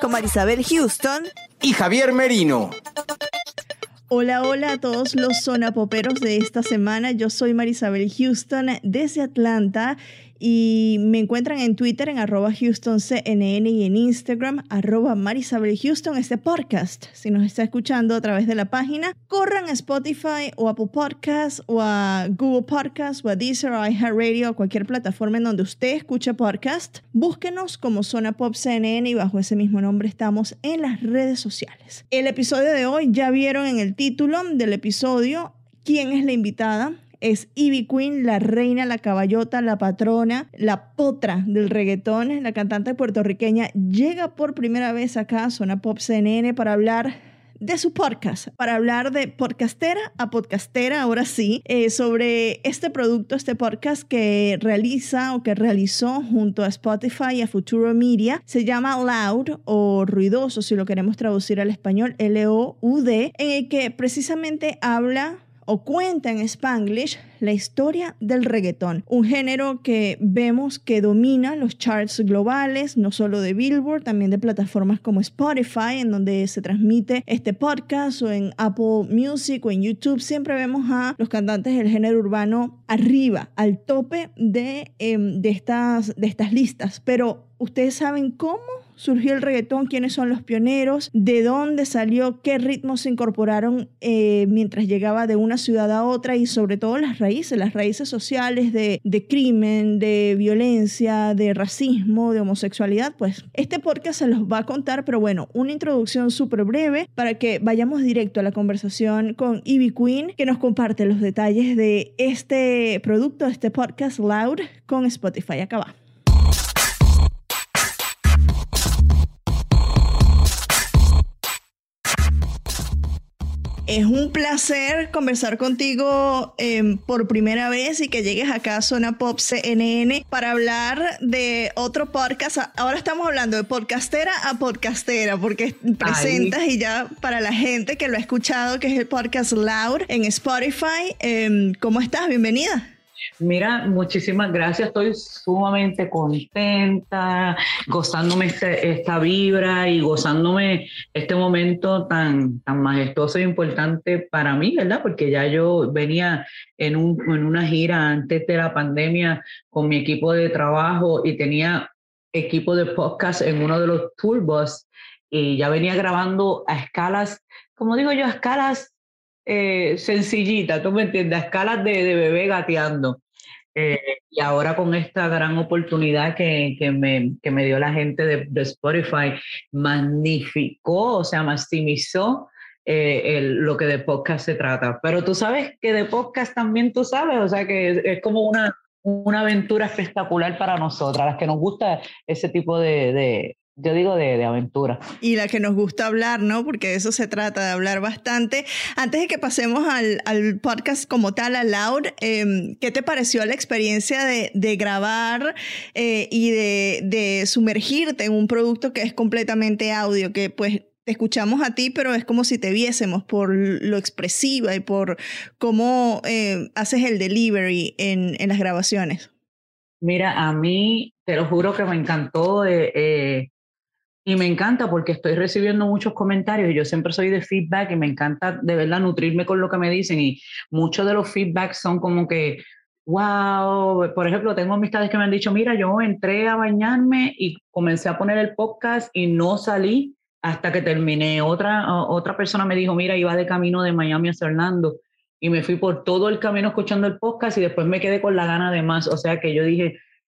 con Marisabel Houston. y Javier Merino. Hola, hola a todos los zonapoperos de esta semana. Yo soy Marisabel Houston desde Atlanta y me encuentran en Twitter en arroba HoustonCNN y en Instagram arroba Marisabel Houston, este podcast. Si nos está escuchando a través de la página, corran a Spotify o Apple Podcasts o a Google Podcasts o a Deezer o iHeartRadio o cualquier plataforma en donde usted escuche podcast. Búsquenos como Zona Pop CNN y bajo ese mismo nombre estamos en las redes sociales. El episodio de hoy ya vieron en el título del episodio quién es la invitada es Ivy Queen, la reina, la caballota, la patrona, la potra del reggaetón. La cantante puertorriqueña llega por primera vez acá a Zona Pop CNN para hablar de su podcast, para hablar de podcastera a podcastera, ahora sí, eh, sobre este producto, este podcast que realiza o que realizó junto a Spotify y a Futuro Media. Se llama Loud o Ruidoso, si lo queremos traducir al español, L-O-U-D, en el que precisamente habla o cuenta en Spanglish la historia del reggaetón, un género que vemos que domina los charts globales, no solo de Billboard, también de plataformas como Spotify, en donde se transmite este podcast, o en Apple Music o en YouTube. Siempre vemos a los cantantes del género urbano arriba, al tope de, eh, de, estas, de estas listas. Pero, ¿ustedes saben cómo? Surgió el reggaetón, quiénes son los pioneros, de dónde salió, qué ritmos se incorporaron eh, mientras llegaba de una ciudad a otra y sobre todo las raíces, las raíces sociales de, crimen, de violencia, de racismo, de homosexualidad, pues este podcast se los va a contar, pero bueno, una introducción súper breve para que vayamos directo a la conversación con Ivy Queen, que nos comparte los detalles de este producto, este podcast Loud con Spotify. Acá va. Es un placer conversar contigo eh, por primera vez y que llegues acá a Zona Pop CNN para hablar de otro podcast. Ahora estamos hablando de podcastera a podcastera porque presentas y ya para la gente que lo ha escuchado, que es el podcast Loud en Spotify. Eh, ¿Cómo estás? Bienvenida. Mira, muchísimas gracias. Estoy sumamente contenta, gozándome este, esta vibra y gozándome este momento tan, tan majestuoso e importante para mí, ¿verdad? Porque ya yo venía en, un, en una gira antes de la pandemia con mi equipo de trabajo y tenía equipo de podcast en uno de los tourbus y ya venía grabando a escalas, como digo yo, a escalas eh, sencillita, tú me entiendes, a escalas de, de bebé gateando. Eh, y ahora con esta gran oportunidad que, que, me, que me dio la gente de, de Spotify, magnificó, o sea, maximizó eh, lo que de podcast se trata. Pero tú sabes que de podcast también tú sabes, o sea, que es, como una, una aventura espectacular para nosotras, las que nos gusta ese tipo de yo digo de, de, aventura. Y la que nos gusta hablar, ¿no? Porque de eso se trata, de hablar bastante. Antes de que pasemos al, al podcast como tal, a Loud, eh, ¿qué te pareció la experiencia de, de grabar eh, y de, de, sumergirte en un producto que es completamente audio, que pues te escuchamos a ti, pero es como si te viésemos por lo expresiva y por cómo eh, haces el delivery en, en, las grabaciones? Mira, a mí, te lo juro que me encantó. Eh, y me encanta porque estoy recibiendo muchos comentarios y yo siempre soy de feedback y me encanta de verdad nutrirme con lo que me dicen y muchos de los feedbacks son como que wow, por ejemplo, tengo amistades que me han dicho, mira, yo entré a bañarme y comencé a poner el podcast y no salí hasta que terminé. Otra, otra persona me dijo, mira, iba de camino de Miami a Orlando y me fui por todo el camino escuchando el podcast y después me quedé con la gana de más. O sea que yo dije,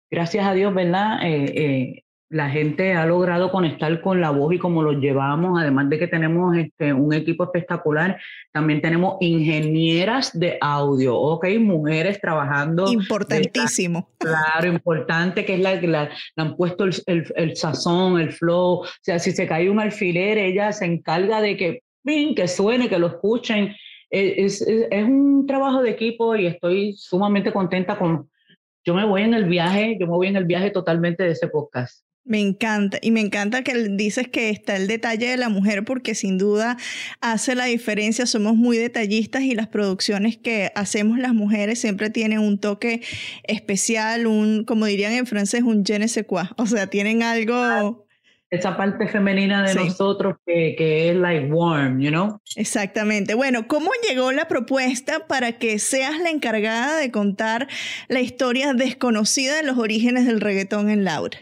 gracias a Dios, ¿verdad? Eh, eh, la gente ha logrado conectar con la voz y cómo lo llevamos, además de que tenemos este, un equipo espectacular, también tenemos ingenieras de audio, ok, mujeres trabajando. Importantísimo. claro, importante, que es la que la, han puesto el, el, sazón, el flow, o sea, si se cae un alfiler, ella se encarga de que, que suene, que lo escuchen. Es, es, es un trabajo de equipo y estoy sumamente contenta con, yo me voy en el viaje, yo me voy en el viaje totalmente de ese podcast. Me encanta y me encanta que dices que está el detalle de la mujer porque sin duda hace la diferencia, somos muy detallistas y las producciones que hacemos las mujeres siempre tienen un toque especial, un, como dirían en francés, un je ne sais quoi, o sea, tienen algo... Esa parte femenina de nosotros que, que es like warm, you know? Exactamente. Bueno, ¿cómo llegó la propuesta para que seas la encargada de contar la historia desconocida de los orígenes del reggaetón en Laura?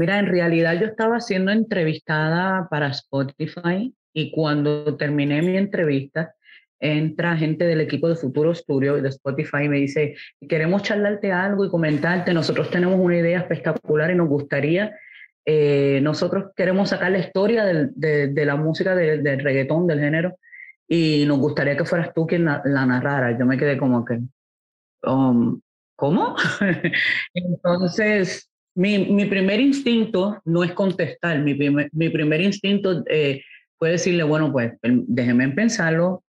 Mira, en realidad yo estaba siendo entrevistada para Spotify y cuando terminé mi entrevista, entra gente del equipo de Futuro Studio y de Spotify y me dice, queremos charlarte algo y comentarte, nosotros tenemos una idea espectacular y nos gustaría, eh, nosotros queremos sacar la historia de, la música del reggaetón, del género, y nos gustaría que fueras tú quien la, la narrara. Yo me quedé como que, um, ¿cómo? Entonces, mi, primer instinto no es contestar, mi primer, instinto eh, fue decirle, bueno, pues déjeme pensarlo.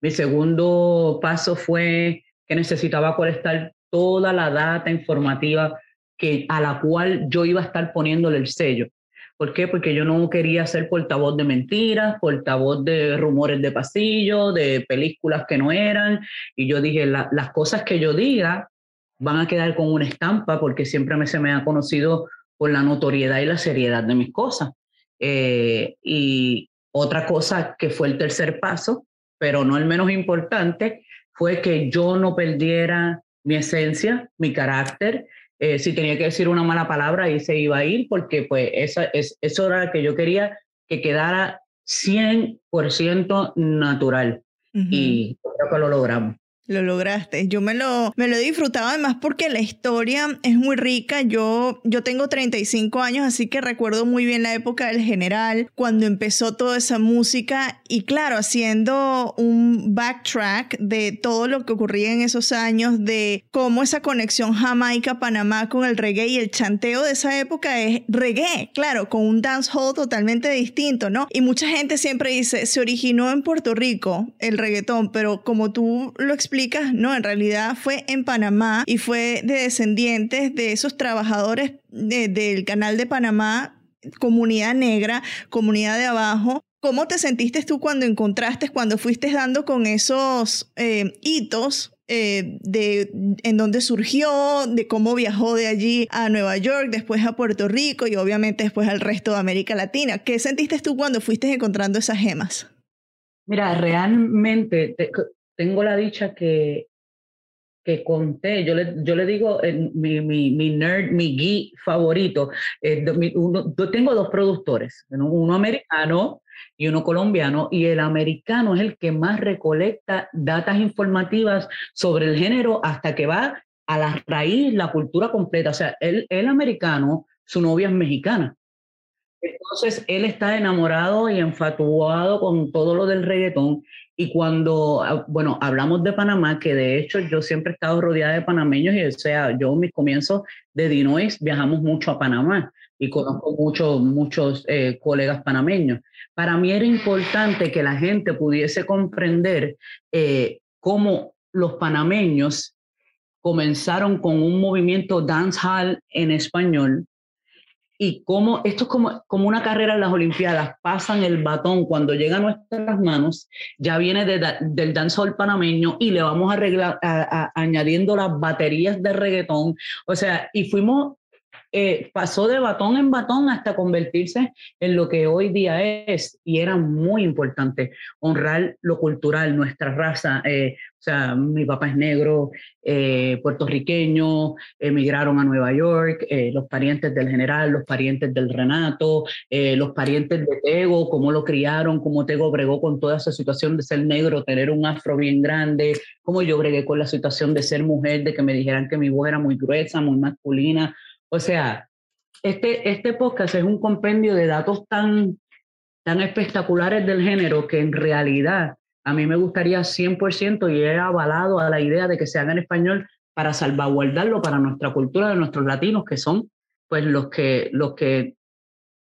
Mi segundo paso fue que necesitaba colectar toda la data informativa que, a la cual yo iba a estar poniéndole el sello. ¿Por qué? Porque yo no quería ser portavoz de mentiras, portavoz de rumores de pasillo, de películas que no eran. Y yo dije, las cosas que yo diga van a quedar con una estampa porque siempre me, se me ha conocido por la notoriedad y la seriedad de mis cosas. Eh, y otra cosa que fue el tercer paso, pero no el menos importante, fue que yo no perdiera mi esencia, mi carácter. Eh, si tenía que decir una mala palabra, ahí se iba a ir, porque pues esa, es, eso era lo que yo quería que quedara 100% natural. Y creo que lo logramos. Lo lograste. Yo me lo, me lo he disfrutado además porque la historia es muy rica. Yo, yo tengo 35 años, así que recuerdo muy bien la época del general, cuando empezó toda esa música y claro, haciendo un backtrack de todo lo que ocurría en esos años, de cómo esa conexión Jamaica-Panamá con el reggae y el chanteo de esa época es reggae, claro, con un dancehall totalmente distinto, ¿no? Y mucha gente siempre dice, se originó en Puerto Rico el reggaetón, pero como tú lo no, en realidad fue en Panamá y fue de descendientes de esos trabajadores del canal de Panamá, comunidad negra, comunidad de abajo. ¿Cómo te sentiste tú cuando encontraste, cuando fuiste dando con esos eh, hitos eh, de en dónde surgió, de cómo viajó de allí a Nueva York, después a Puerto Rico y obviamente después al resto de América Latina. ¿Qué sentiste tú cuando fuiste encontrando esas gemas? Mira, realmente tengo la dicha que, que conté, yo le, yo le digo eh, mi, mi, mi, nerd, mi geek favorito, eh, yo tengo dos productores, uno americano y uno colombiano, y el americano es el que más recolecta datas informativas sobre el género hasta que va a la raíz, la cultura completa. O sea, el, el americano, su novia es mexicana. Entonces, él está enamorado y enfatuado con todo lo del reggaetón. Y cuando, ah, bueno, hablamos de Panamá, que de hecho yo siempre he estado rodeada de panameños, y o sea, yo en mis comienzos de Dinois viajamos mucho a Panamá y conozco muchos, muchos eh, colegas panameños. Para mí era importante que la gente pudiese comprender eh, cómo los panameños comenzaron con un movimiento dancehall en español y cómo esto es como, como una carrera en las Olimpiadas, pasan el batón cuando llega a nuestras manos, ya viene de, del dancehall panameño y le vamos a arreglar, añadiendo las baterías de reggaetón, o sea, y fuimos eh, pasó de batón en batón hasta convertirse en lo que hoy día es y era muy importante honrar lo cultural, nuestra raza. Eh, o sea, mi papá es negro, eh, puertorriqueño, emigraron a Nueva York, los parientes del general, los parientes del Renato, los parientes de Tego, cómo lo criaron, cómo Tego bregó con toda esa situación de ser negro, tener un afro bien grande, cómo yo bregué con la situación de ser mujer, de que me dijeran que mi voz era muy gruesa, muy masculina. O sea, este, este podcast es un compendio de datos tan, tan espectaculares del género que en realidad a mí me gustaría 100% y he avalado a la idea de que se haga en español para salvaguardarlo para nuestra cultura de nuestros latinos, que son pues los que, los que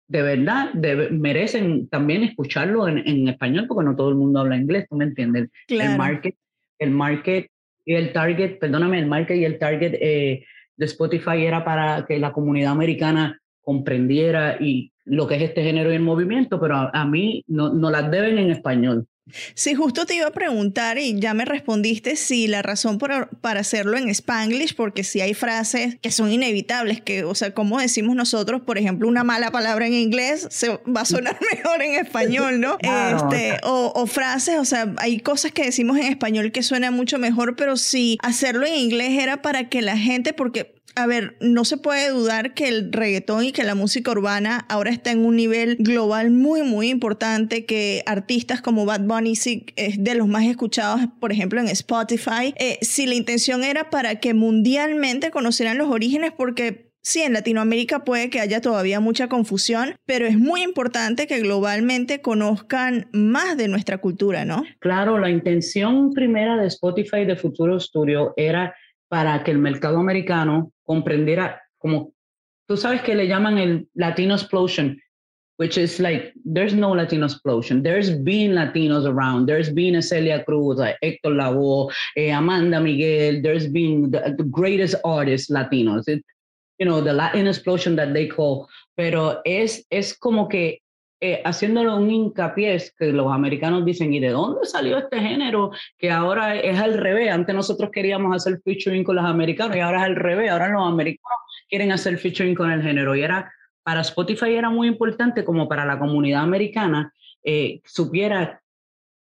de verdad merecen también escucharlo en, en, español, porque no todo el mundo habla inglés, ¿tú me entiendes? El market, el market y el target, perdóname, el market y el target eh, de Spotify era para que la comunidad americana comprendiera y lo que es este género y el movimiento, pero a, mí no, no las deben en español. Sí, justo te iba a preguntar y ya me respondiste si la razón por, para hacerlo en Spanglish, porque si hay frases que son inevitables, que, o sea, como decimos nosotros, por ejemplo, una mala palabra en inglés se va a sonar mejor en español, ¿no? este, o, o, frases, o sea, hay cosas que decimos en español que suenan mucho mejor, pero si hacerlo en inglés era para que la gente, porque a ver, no se puede dudar que el reggaetón y que la música urbana ahora está en un nivel global muy, muy importante, que artistas como Bad Bunny es de los más escuchados, por ejemplo, en Spotify. Eh, si la intención era para que mundialmente conocieran los orígenes, porque Sí, en Latinoamérica puede que haya todavía mucha confusión, pero es muy importante que globalmente conozcan más de nuestra cultura, ¿no? Claro, la intención primera de Spotify de Futuro Studio era para que el mercado americano comprendiera como tú sabes que le llaman el Latino explosion, which is like there's no Latino explosion. There's been Latinos around. There's been a Celia Cruz, like Héctor Lavoe, eh, Amanda Miguel. There's been the, greatest artists Latinos. You know, the Latin explosion that they call. Pero es, es como que eh, un hincapié que los americanos dicen, ¿y de dónde salió este género? Que ahora es al revés. Antes nosotros queríamos hacer featuring con los americanos y ahora es al revés. Ahora los americanos quieren hacer featuring con el género. Y era, para Spotify era muy importante como para la comunidad americana eh, supiera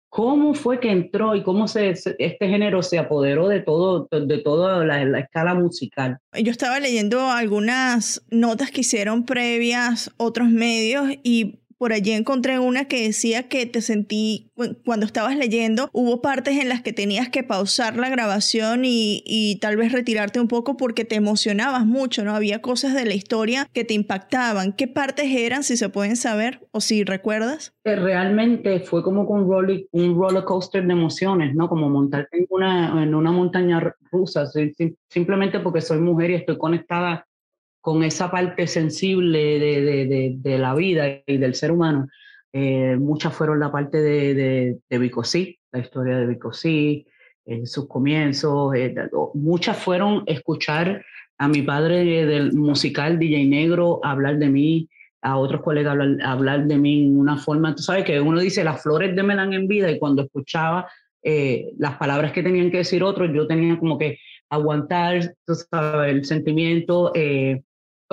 cómo fue que entró y cómo se, este género se apoderó de todo de toda la, la, escala musical. Yo estaba leyendo algunas notas que hicieron previas otros medios y por allí encontré una que decía que te sentí, cuando estabas leyendo, hubo partes en las que tenías que pausar la grabación y, tal vez retirarte un poco porque te emocionabas mucho, ¿no? Había cosas de la historia que te impactaban. ¿Qué partes eran, si se pueden saber o si recuerdas? Realmente fue como un roller, coaster de emociones, ¿no? Como montar en en una montaña rusa, simplemente porque soy mujer y estoy conectada con esa parte sensible de, de, de, la vida y del ser humano. Eh, muchas fueron la parte de, de, de Bicosí, la historia de Bicosí, en sus comienzos. Eh, muchas fueron escuchar a mi padre del musical DJ Negro hablar de mí, a otros colegas hablar, hablar de mí en una forma, tú sabes que uno dice las flores de Melán en vida y cuando escuchaba eh, las palabras que tenían que decir otros, yo tenía como que aguantar, tú sabes, el sentimiento, eh,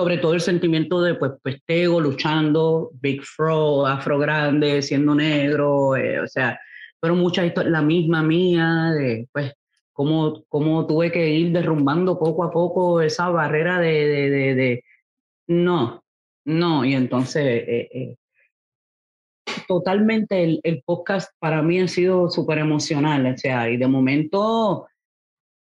sobre todo el sentimiento de pues pestego, luchando, Big Fro, Afro Grande, siendo negro, eh, o sea, fueron muchas historias, la misma mía, de pues cómo, cómo tuve que ir derrumbando poco a poco esa barrera de, de, de, de no, no, y entonces eh, eh, totalmente el, el, podcast para mí ha sido súper emocional, o sea, y de momento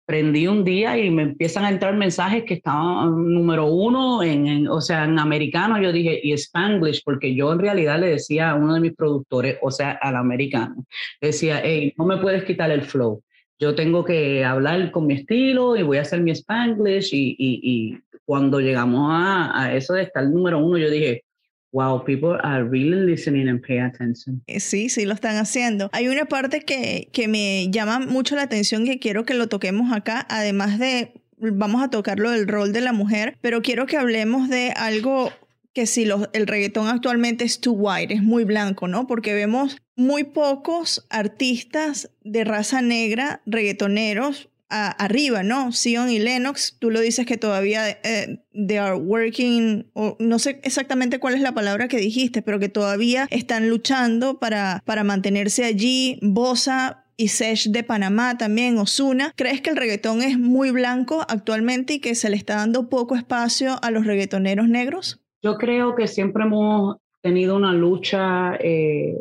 prendí un día y me empiezan a entrar mensajes que estaban número uno, en, o sea, en americano, yo dije, y Spanglish, porque yo en realidad le decía a uno de mis productores, o sea, al americano, decía, hey, no me puedes quitar el flow, yo tengo que hablar con mi estilo y voy a hacer mi Spanglish, y, y, y cuando llegamos a, a eso de estar número uno, yo dije, wow, people are really listening and pay attention. Eh, sí, sí, lo están haciendo. Hay una parte que, que me llama mucho la atención que quiero que lo toquemos acá, además de, vamos a tocarlo del rol de la mujer, pero quiero que hablemos de algo que si el reggaetón actualmente es too white, es muy blanco, ¿no? Porque vemos muy pocos artistas de raza negra, reggaetoneros, arriba, ¿no? Sion y Lennox, tú lo dices que todavía eh, they are working, no sé exactamente cuál es la palabra que dijiste, pero que todavía están luchando para, para mantenerse allí. Bosa y Sesh de Panamá también, Osuna. ¿Crees que el reggaetón es muy blanco actualmente y que se le está dando poco espacio a los reggaetoneros negros? Yo creo que siempre hemos tenido una lucha eh,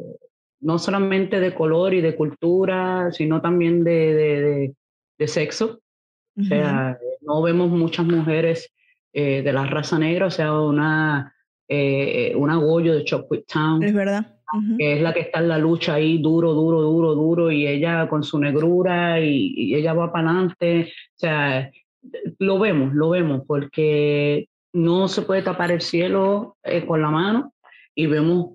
no solamente de color y de cultura, sino también de, sexo. O sea, no vemos muchas mujeres eh, de la raza negra, o sea, una, eh, una Goyo de Chocolate Town. Es verdad. Que es la que está en la lucha ahí duro, duro, duro, duro, y ella con su negrura y, y ella va para adelante. O sea, lo vemos, lo vemos, porque no se puede tapar el cielo eh, con la mano y vemos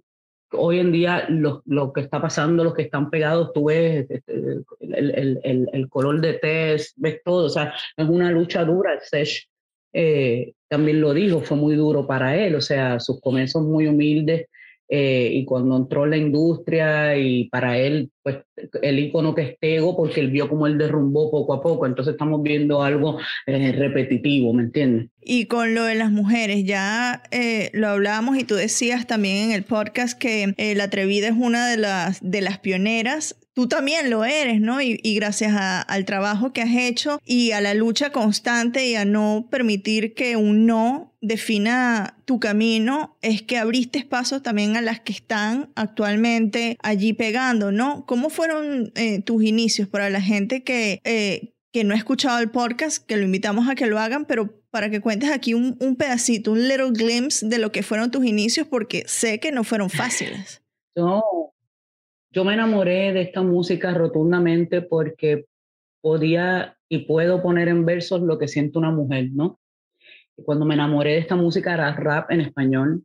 hoy en día lo, lo, que está pasando, los que están pegados, tú ves este, el, el, el, color de test, ves todo, o sea, es una lucha dura. Sesh eh, también lo dijo, fue muy duro para él, o sea, sus comienzos muy humildes, eh, y cuando entró en la industria y para él, pues el icono que es Tego, porque él vio como él derrumbó poco a poco, entonces estamos viendo algo eh, repetitivo, ¿me entiendes? Y con lo de las mujeres, ya eh, lo hablábamos y tú decías también en el podcast que La Atrevida es una de las, de las pioneras tú también lo eres, ¿no? Y, gracias al trabajo que has hecho y a la lucha constante y a no permitir que un no defina tu camino, es que abriste pasos también a las que están actualmente allí pegando, ¿no? ¿Cómo fueron eh, tus inicios para la gente que, eh, que no ha escuchado el podcast, que lo invitamos a que lo hagan, pero para que cuentes aquí un, un pedacito, un little glimpse de lo que fueron tus inicios, porque sé que no fueron fáciles. No, yo me enamoré de esta música rotundamente porque podía y puedo poner en versos lo que siente una mujer, ¿no? Y cuando me enamoré de esta música era rap en español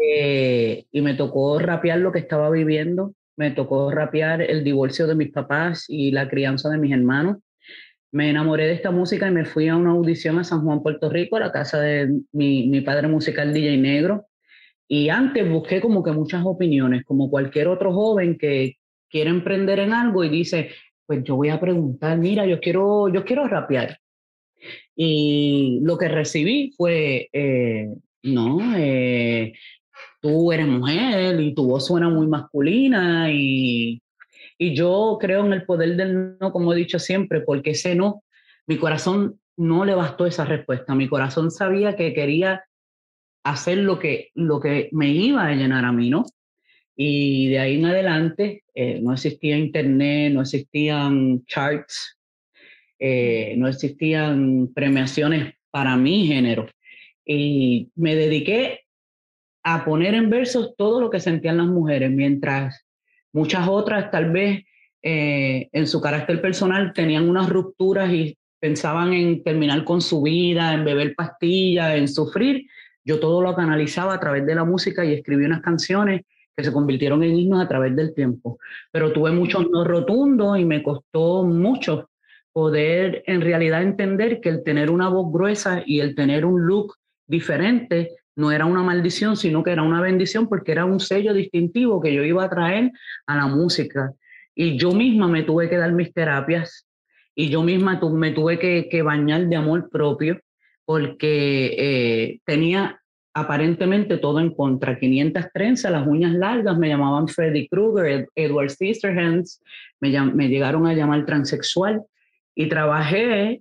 eh, y me tocó rapear lo que estaba viviendo, me tocó rapear el divorcio de mis papás y la crianza de mis hermanos. Me enamoré de esta música y me fui a una audición a San Juan, Puerto Rico, a la casa de mi, mi padre musical DJ Negro, y antes busqué como que muchas opiniones, como cualquier otro joven que quiere emprender en algo y dice, pues yo voy a preguntar, mira, yo quiero, yo quiero rapear. Y lo que recibí fue, eh, no, eh, tú eres mujer y tu voz suena muy masculina y, y yo creo en el poder del no, como he dicho siempre, porque ese no, mi corazón no le bastó esa respuesta. Mi corazón sabía que quería hacer lo que, lo que me iba a llenar a mí, ¿no? Y de ahí en adelante eh, no existía internet, no existían charts, eh, no existían premiaciones para mi género. Y me dediqué a poner en versos todo lo que sentían las mujeres, mientras muchas otras tal vez eh, en su carácter personal tenían unas rupturas y pensaban en terminar con su vida, en beber pastillas, en sufrir yo todo lo canalizaba a través de la música y escribí unas canciones que se convirtieron en himnos a través del tiempo. Pero tuve muchos no rotundos y me costó mucho poder en realidad entender que el tener una voz gruesa y el tener un look diferente no era una maldición, sino que era una bendición porque era un sello distintivo que yo iba a traer a la música. Y yo misma me tuve que dar mis terapias y yo misma me tuve que, que bañar de amor propio porque eh, tenía aparentemente todo en contra. 500 trenzas, las uñas largas, me llamaban Freddy Krueger, Edward Scissorhands, me, me llegaron a llamar transexual y trabajé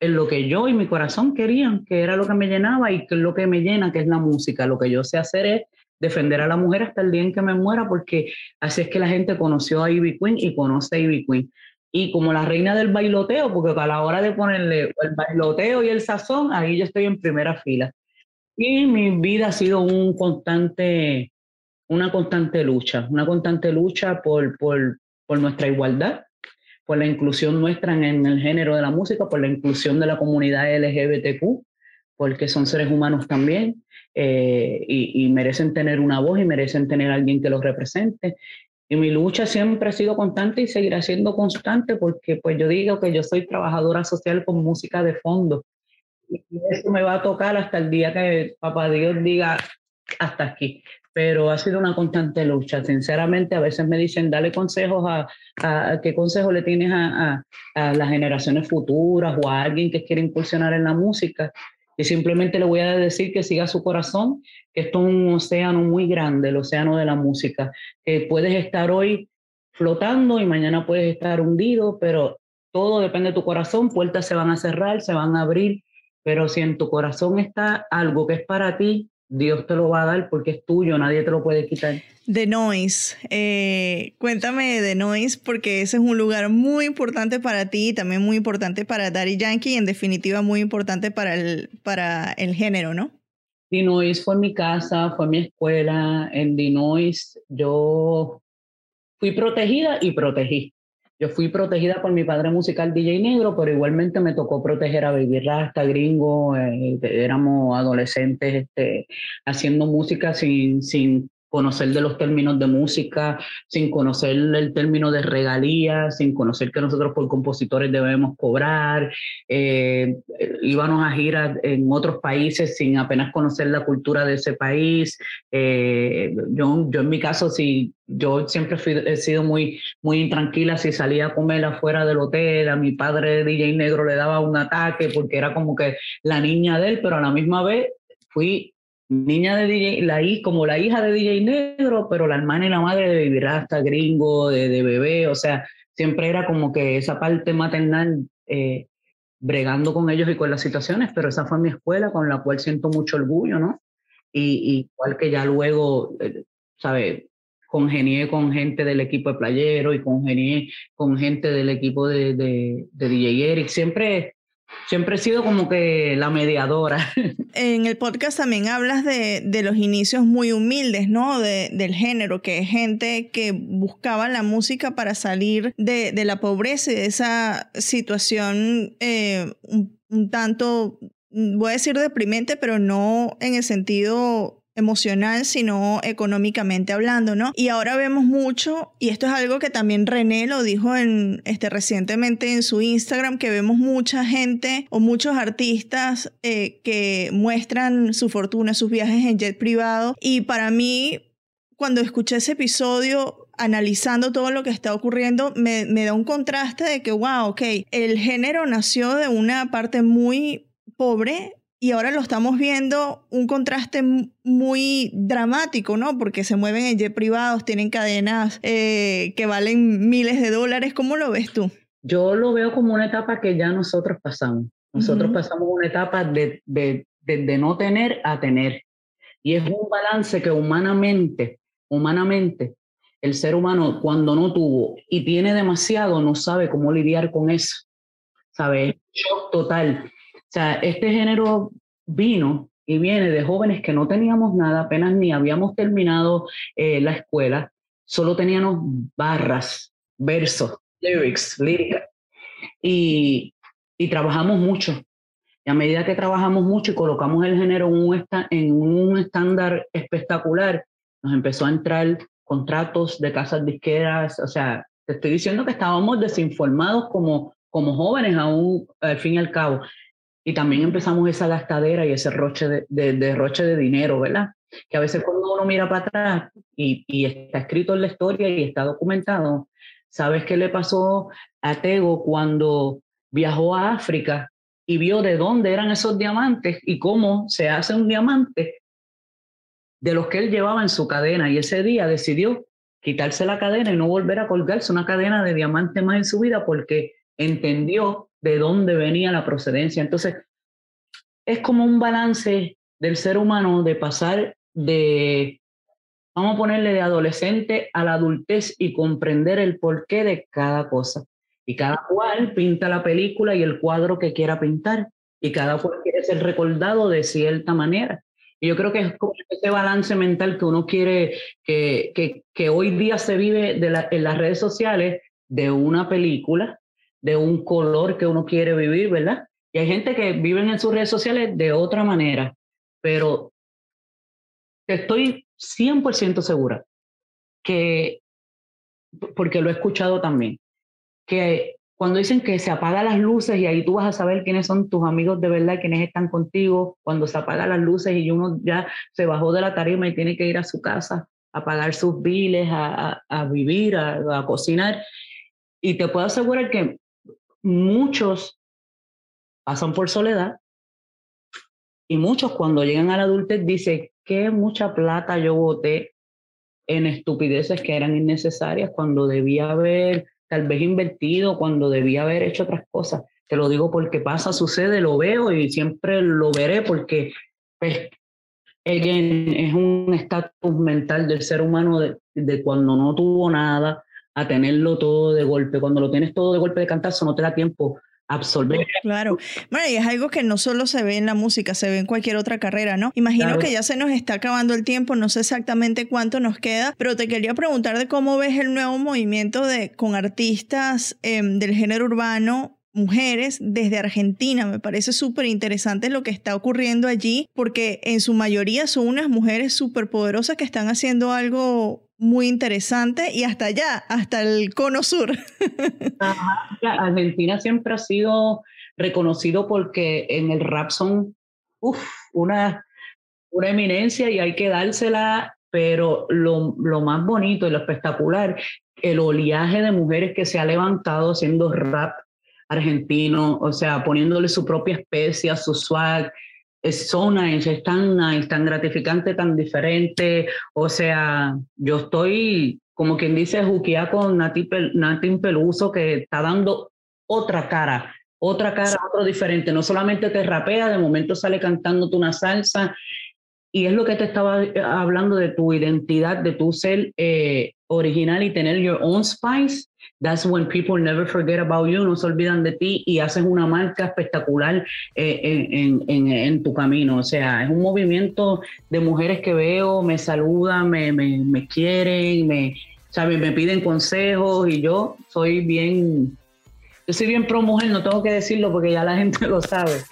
en lo que yo y mi corazón querían, que era lo que me llenaba y que es lo que me llena, que es la música. Lo que yo sé hacer es defender a la mujer hasta el día en que me muera, porque así es que la gente conoció a Ivy Queen y conoce a Ivy Queen y como la reina del bailoteo, porque a la hora de ponerle el bailoteo y el sazón, ahí yo estoy en primera fila. Y mi vida ha sido un constante, una constante lucha, una constante lucha por, por, por nuestra igualdad, por la inclusión nuestra en, el género de la música, por la inclusión de la comunidad LGBTQ, porque son seres humanos también eh, y, y, merecen tener una voz y merecen tener alguien que los represente. Y mi lucha siempre ha sido constante y seguirá siendo constante porque pues yo digo que yo soy trabajadora social con música de fondo. Y eso me va a tocar hasta el día que papá Dios diga, hasta aquí. Pero ha sido una constante lucha. Sinceramente, a veces me dicen, dale consejos a, a qué consejo le tienes a, a, las generaciones futuras o a alguien que quiere incursionar en la música. Y simplemente le voy a decir que siga su corazón, que esto es un océano muy grande, el océano de la música, que puedes estar hoy flotando y mañana puedes estar hundido, pero todo depende de tu corazón, puertas se van a cerrar, se van a abrir, pero si en tu corazón está algo que es para ti, Dios te lo va a dar porque es tuyo, nadie te lo puede quitar. The Noise, eh, cuéntame de The Noise porque ese es un lugar muy importante para ti y también muy importante para Daddy Yankee y en definitiva muy importante para el, para el género, ¿no? The Noise fue mi casa, fue mi escuela. En The Noise yo fui protegida y protegí. Yo fui protegida por mi padre musical DJ Negro, pero igualmente me tocó proteger a Baby Rasta, gringo, eh, éramos adolescentes este, haciendo música sin, sin conocer de los términos de música, sin conocer el término de regalías, sin conocer que nosotros por compositores debemos cobrar, eh, íbamos a girar en otros países sin apenas conocer la cultura de ese país. Eh, yo, yo en mi caso, sí, yo siempre he sido muy, muy intranquila si salía a comer afuera del hotel, a mi padre DJ negro le daba un ataque porque era como que la niña de él, pero a la misma vez fui niña de DJ, la, como la hija de DJ Negro, pero la hermana y la madre de vivir hasta gringo, de, de, bebé, o sea, siempre era como que esa parte maternal, eh, bregando con ellos y con las situaciones, pero esa fue mi escuela con la cual siento mucho orgullo, ¿no? Y, igual que ya luego, eh, ¿sabes? Congenié con gente del equipo de Playero y congenié con gente del equipo de, de, de DJ Eric. Siempre siempre he sido como que la mediadora. En el podcast también hablas de, de los inicios muy humildes, ¿no? De, del género, que es gente que buscaba la música para salir de, de la pobreza y de esa situación eh, un tanto, voy a decir deprimente, pero no en el sentido emocional, sino económicamente hablando, ¿no? Y ahora vemos mucho, y esto es algo que también René lo dijo este, recientemente en su Instagram, que vemos mucha gente o muchos artistas eh, que muestran su fortuna, sus viajes en jet privado. Y para mí, cuando escuché ese episodio, analizando todo lo que está ocurriendo, me, me da un contraste de que, wow, ok, el género nació de una parte muy pobre y ahora lo estamos viendo un contraste muy dramático, ¿no? Porque se mueven en jet privados, tienen cadenas eh, que valen miles de dólares. ¿Cómo lo ves tú? Yo lo veo como una etapa que ya nosotros pasamos. Nosotros pasamos una etapa de, de, de, no tener a tener. Y es un balance que humanamente, humanamente, el ser humano cuando no tuvo y tiene demasiado no sabe cómo lidiar con eso. ¿Sabes? Shock total. Sea, este género vino y viene de jóvenes que no teníamos nada, apenas ni habíamos terminado eh, la escuela, solo teníamos barras, versos, lyrics, lírica. Y, y trabajamos mucho. Y a medida que trabajamos mucho y colocamos el género en un, en un estándar espectacular, nos empezó a entrar contratos de casas disqueras. O sea, te estoy diciendo que estábamos desinformados como, como jóvenes aún, al fin y al cabo y también empezamos esa gastadera y ese roche de, de, derroche de dinero, ¿verdad? Que a veces cuando uno mira para atrás y, está escrito en la historia y está documentado, ¿sabes qué le pasó a Tego cuando viajó a África y vio de dónde eran esos diamantes y cómo se hace un diamante de los que él llevaba en su cadena? Y ese día decidió quitarse la cadena y no volver a colgarse una cadena de diamante más en su vida porque entendió de dónde venía la procedencia. Entonces, es como un balance del ser humano de pasar de, vamos a ponerle de adolescente a la adultez y comprender el porqué de cada cosa. Y cada cual pinta la película y el cuadro que quiera pintar. Y cada cual quiere ser recordado de cierta manera. Y yo creo que es como ese balance mental que uno quiere, que, que, que hoy día se vive de la, en las redes sociales de una película de un color que uno quiere vivir, ¿verdad? Y hay gente que vive en sus redes sociales de otra manera, pero estoy 100% segura que, porque lo he escuchado también, que cuando dicen que se apagan las luces y ahí tú vas a saber quiénes son tus amigos de verdad, quiénes están contigo, cuando se apagan las luces y uno ya se bajó de la tarima y tiene que ir a su casa a pagar sus biles, a, vivir, a, cocinar. Y te puedo asegurar que muchos pasan por soledad y muchos cuando llegan a la adultez dicen que mucha plata yo boté en estupideces que eran innecesarias cuando debía haber tal vez invertido cuando debía haber hecho otras cosas. Te lo digo porque pasa, sucede, lo veo y siempre lo veré porque pues, es un estatus mental del ser humano de, de, cuando no tuvo nada a tenerlo todo de golpe. Cuando lo tienes todo de golpe de cantazo no te da tiempo absorber. Claro. Bueno, y es algo que no solo se ve en la música, se ve en cualquier otra carrera, ¿no? Imagino que ya se nos está acabando el tiempo, no sé exactamente cuánto nos queda, pero te quería preguntar de cómo ves el nuevo movimiento de con artistas em, del género urbano mujeres desde Argentina. Me parece súper interesante lo que está ocurriendo allí, porque en su mayoría son unas mujeres súper poderosas que están haciendo algo muy interesante y hasta allá, hasta el cono sur. Argentina siempre ha sido reconocido porque en el rap son una, una eminencia y hay que dársela, pero lo, lo más bonito y lo espectacular, el oleaje de mujeres que se ha levantado haciendo rap argentino, o sea, poniéndole su propia especie, su swag, es so nice, es tan nice, tan gratificante, tan diferente. O sea, yo estoy, como quien dice, juquía con Nati, Nati Peluso, que está dando otra cara, otra cara, otro diferente. No solamente te rapea, de momento sale cantándote una salsa. Y es lo que te estaba eh, hablando de tu identidad, de tu ser eh, original y tener your own spice That's when people never forget about you, no se olvidan de ti y haces una marca espectacular eh, en, en, en, tu camino. O sea, es un movimiento de mujeres que veo, me saludan, me, me, me quieren, me, ¿sabes? me piden consejos y yo soy bien, yo soy bien pro mujer, no tengo que decirlo porque ya la gente lo sabe.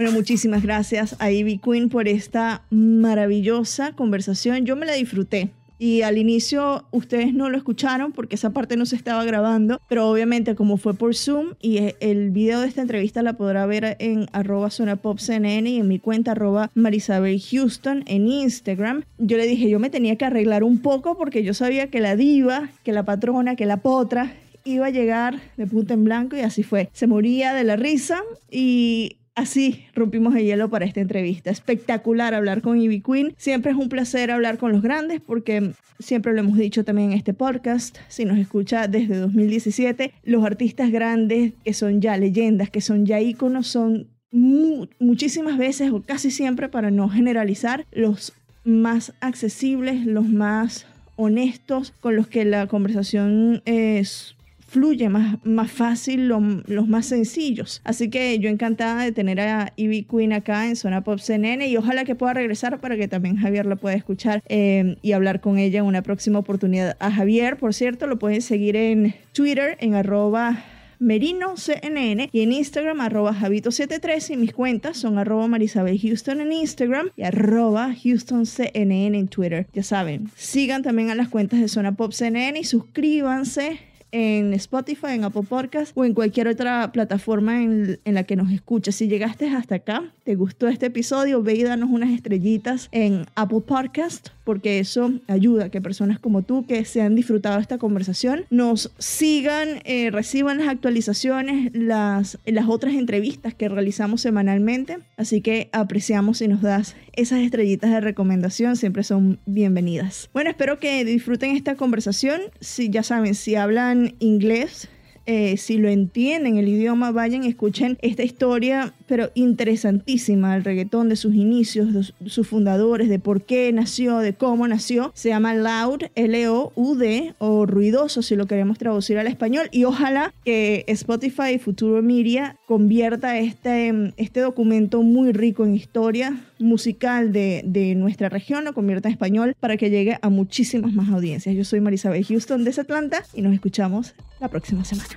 Bueno, muchísimas gracias a Ivy Queen por esta maravillosa conversación. Yo me la disfruté. Y al inicio ustedes no lo escucharon porque esa parte no se estaba grabando, pero obviamente como fue por Zoom y e, el video de esta entrevista la podrá ver en arroba CNN y en mi cuenta arroba Marisabel Houston en Instagram, yo le dije yo me tenía que arreglar un poco porque yo sabía que la diva, que la patrona, que la potra iba a llegar de punta en blanco y así fue. Se moría de la risa y Así rompimos el hielo para esta entrevista. Espectacular hablar con Ivy Queen. Siempre es un placer hablar con los grandes porque siempre lo hemos dicho también en este podcast. Si nos escucha desde 2017, los artistas grandes que son ya leyendas, que son ya íconos, son muchísimas veces o casi siempre, para no generalizar, los más accesibles, los más honestos, con los que la conversación es fluye más, más fácil los más sencillos. Así que yo encantada de tener a Ivy Queen acá en Zona Pop CNN y ojalá que pueda regresar para que también Javier la pueda escuchar eh, y hablar con ella en una próxima oportunidad. A Javier, por cierto, lo pueden seguir en Twitter en arroba merinoCNN y en Instagram arroba Javito73 y mis cuentas son arroba Marisabel Houston en Instagram y arroba HoustonCNN en Twitter. Ya saben, sigan también a las cuentas de Zona Pop CNN y suscríbanse en Spotify, en Apple Podcast o en cualquier otra plataforma en, la que nos escuches. Si llegaste hasta acá, te gustó este episodio, ve y danos unas estrellitas en Apple Podcast porque eso ayuda a que personas como tú que se han disfrutado esta conversación nos sigan, eh, reciban las actualizaciones, las, las otras entrevistas que realizamos semanalmente. Así que apreciamos si nos das esas estrellitas de recomendación, siempre son bienvenidas. Bueno, espero que disfruten esta conversación. Si ya saben, si hablan inglés, eh, si lo entienden el idioma, vayan y escuchen esta historia, pero interesantísima, el reggaetón de sus inicios, sus fundadores, de por qué nació, de cómo nació. Se llama Loud, L-O-U-D, o ruidoso si lo queremos traducir al español, y ojalá que Spotify y Futuro Media convierta este, este documento muy rico en historia musical de, de nuestra región, lo convierta en español para que llegue a muchísimas más audiencias. Yo soy Marisabel Houston desde Atlanta y nos escuchamos la próxima semana.